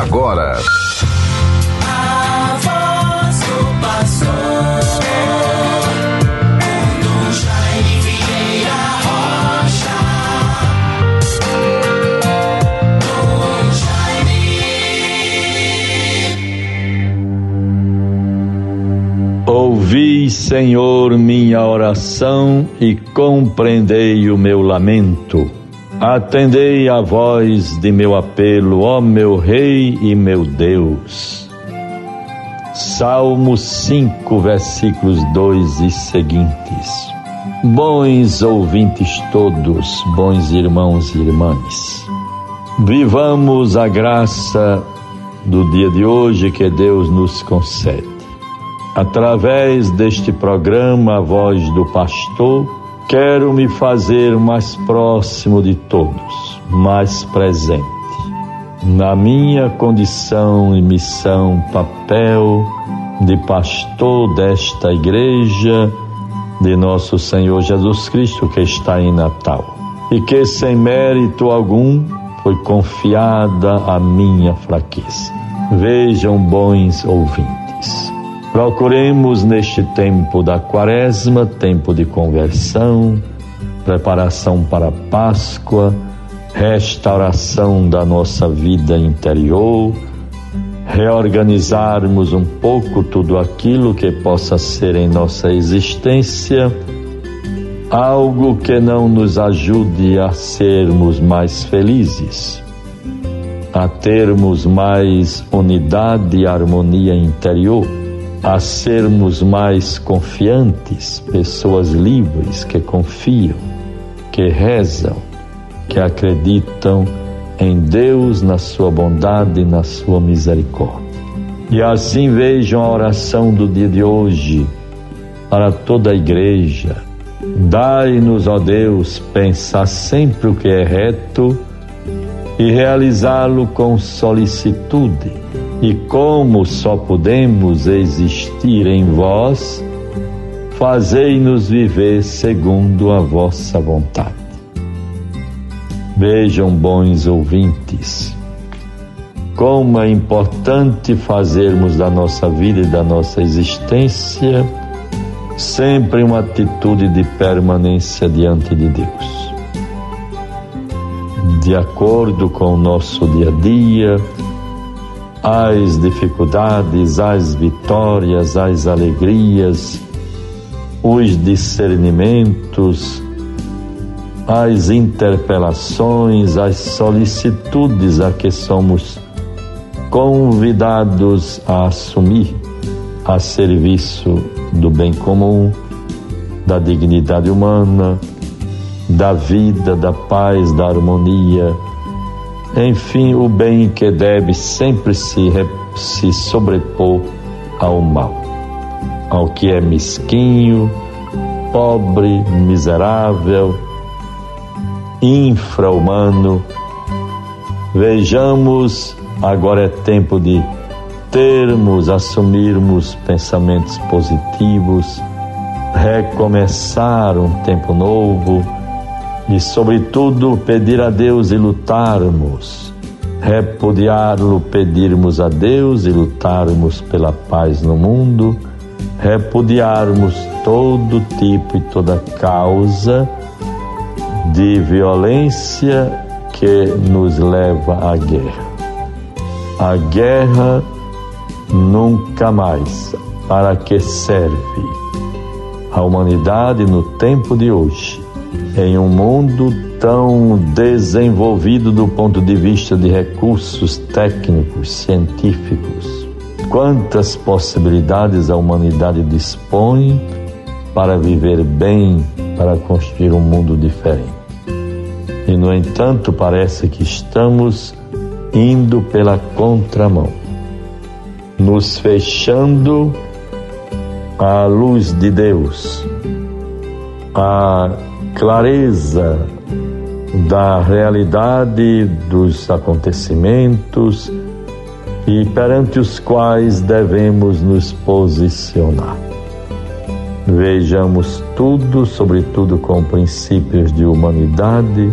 agora. Ouvi, Senhor, minha oração e compreendei o meu lamento. Atendei a voz de meu apelo, ó meu Rei e meu Deus. Salmo 5, versículos 2 e seguintes. Bons ouvintes todos, bons irmãos e irmãs, vivamos a graça do dia de hoje que Deus nos concede. Através deste programa, a voz do pastor, Quero me fazer mais próximo de todos, mais presente. Na minha condição e missão, papel de pastor desta igreja de nosso Senhor Jesus Cristo que está em Natal. E que sem mérito algum foi confiada a minha fraqueza. Vejam, bons ouvintes. Procuremos neste tempo da quaresma, tempo de conversão, preparação para a Páscoa, restauração da nossa vida interior, reorganizarmos um pouco tudo aquilo que possa ser em nossa existência, algo que não nos ajude a sermos mais felizes, a termos mais unidade e harmonia interior a sermos mais confiantes, pessoas livres que confiam, que rezam, que acreditam em Deus, na sua bondade e na sua misericórdia. E assim vejam a oração do dia de hoje para toda a igreja. Dai-nos, ó Deus, pensar sempre o que é reto e realizá-lo com solicitude e como só podemos existir em vós, fazei-nos viver segundo a vossa vontade. Vejam, bons ouvintes, como é importante fazermos da nossa vida e da nossa existência sempre uma atitude de permanência diante de Deus. De acordo com o nosso dia a dia, as dificuldades, as vitórias, as alegrias, os discernimentos, as interpelações, as solicitudes a que somos convidados a assumir a serviço do bem comum, da dignidade humana, da vida, da paz, da harmonia enfim, o bem que deve sempre se, se sobrepor ao mal, ao que é mesquinho, pobre, miserável, infra-humano. Vejamos, agora é tempo de termos, assumirmos pensamentos positivos, recomeçar um tempo novo e, sobretudo, pedir a Deus e lutarmos, repudiá-lo, pedirmos a Deus e lutarmos pela paz no mundo, repudiarmos todo tipo e toda causa de violência que nos leva à guerra. A guerra nunca mais. Para que serve a humanidade no tempo de hoje? Em um mundo tão desenvolvido do ponto de vista de recursos técnicos, científicos. Quantas possibilidades a humanidade dispõe para viver bem, para construir um mundo diferente. E, no entanto, parece que estamos indo pela contramão, nos fechando à luz de Deus, a clareza da realidade dos acontecimentos e perante os quais devemos nos posicionar. Vejamos tudo, sobretudo com princípios de humanidade,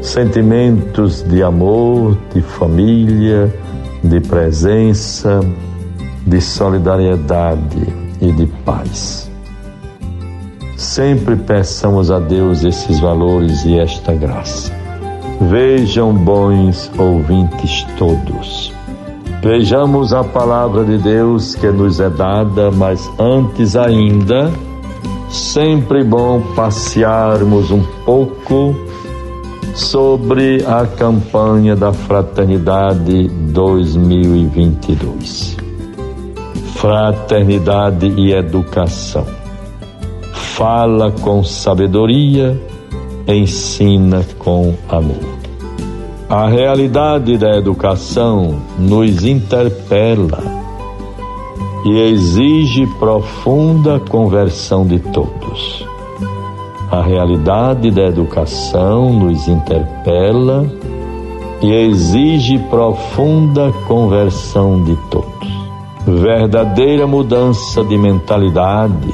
sentimentos de amor, de família, de presença, de solidariedade e de paz. Sempre peçamos a Deus esses valores e esta graça. Vejam, bons ouvintes todos, vejamos a palavra de Deus que nos é dada, mas antes ainda, sempre bom passearmos um pouco sobre a campanha da Fraternidade 2022. Fraternidade e educação. Fala com sabedoria, ensina com amor. A realidade da educação nos interpela e exige profunda conversão de todos. A realidade da educação nos interpela e exige profunda conversão de todos. Verdadeira mudança de mentalidade,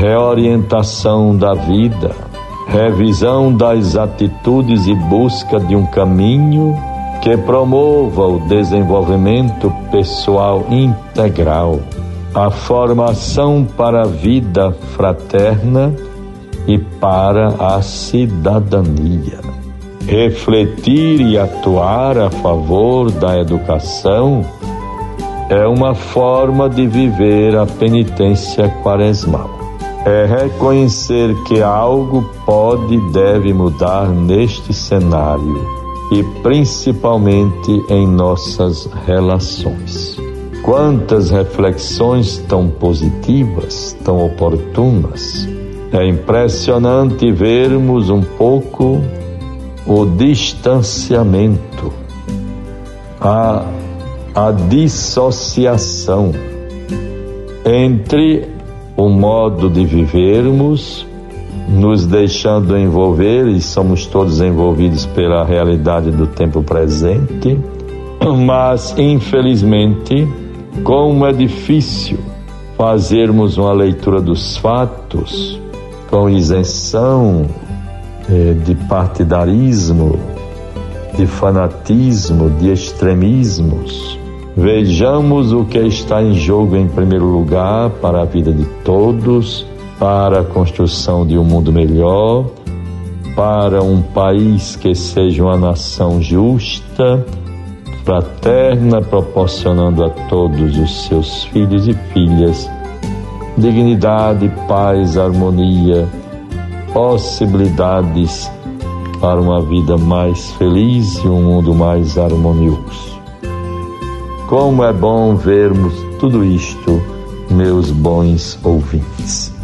reorientação da vida, revisão das atitudes e busca de um caminho que promova o desenvolvimento pessoal integral, a formação para a vida fraterna e para a cidadania. Refletir e atuar a favor da educação é uma forma de viver a penitência quaresmal. É reconhecer que algo pode e deve mudar neste cenário e principalmente em nossas relações. Quantas reflexões tão positivas, tão oportunas é impressionante vermos um pouco o distanciamento, a, a dissociação entre o modo de vivermos, nos deixando envolver, e somos todos envolvidos pela realidade do tempo presente, mas infelizmente, como é difícil fazermos uma leitura dos fatos com isenção eh, de partidarismo, de fanatismo, de extremismos. Vejamos o que está em jogo em primeiro lugar para a vida de todos, para a construção de um mundo melhor, para um país que seja uma nação justa, fraterna, proporcionando a todos os seus filhos e filhas dignidade, paz, harmonia, possibilidades para uma vida mais feliz e um mundo mais harmonioso. Como é bom vermos tudo isto, meus bons ouvintes.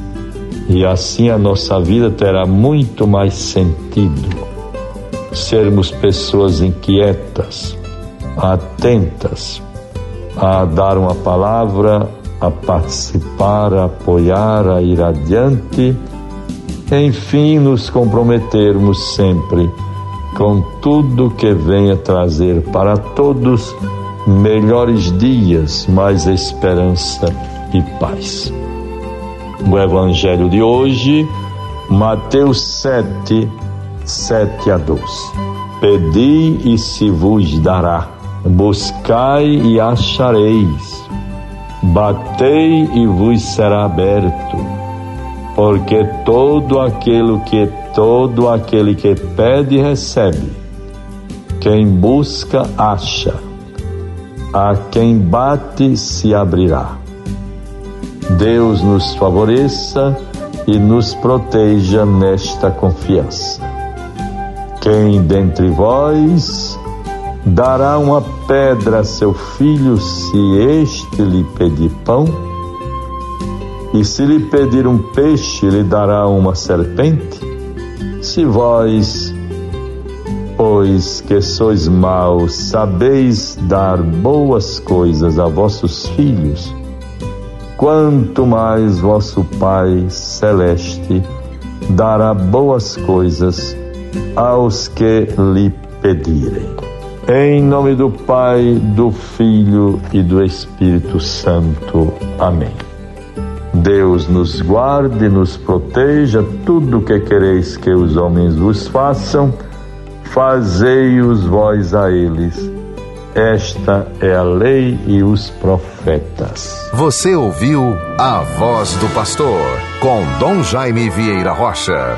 E assim a nossa vida terá muito mais sentido. Sermos pessoas inquietas, atentas a dar uma palavra a participar, a apoiar, a ir adiante, enfim, nos comprometermos sempre com tudo que venha trazer para todos melhores dias, mais esperança e paz. O Evangelho de hoje, Mateus 7, 7 a 12. Pedi e se vos dará, buscai e achareis Batei e vos será aberto, porque todo aquele que todo aquele que pede recebe. Quem busca acha. A quem bate se abrirá. Deus nos favoreça e nos proteja nesta confiança. Quem dentre vós Dará uma pedra a seu filho se este lhe pedir pão? E se lhe pedir um peixe, lhe dará uma serpente? Se vós, pois que sois maus, sabeis dar boas coisas a vossos filhos, quanto mais vosso Pai Celeste dará boas coisas aos que lhe pedirem. Em nome do Pai, do Filho e do Espírito Santo. Amém. Deus nos guarde, nos proteja, tudo o que quereis que os homens vos façam, fazei-os vós a eles. Esta é a lei e os profetas. Você ouviu a voz do pastor com Dom Jaime Vieira Rocha.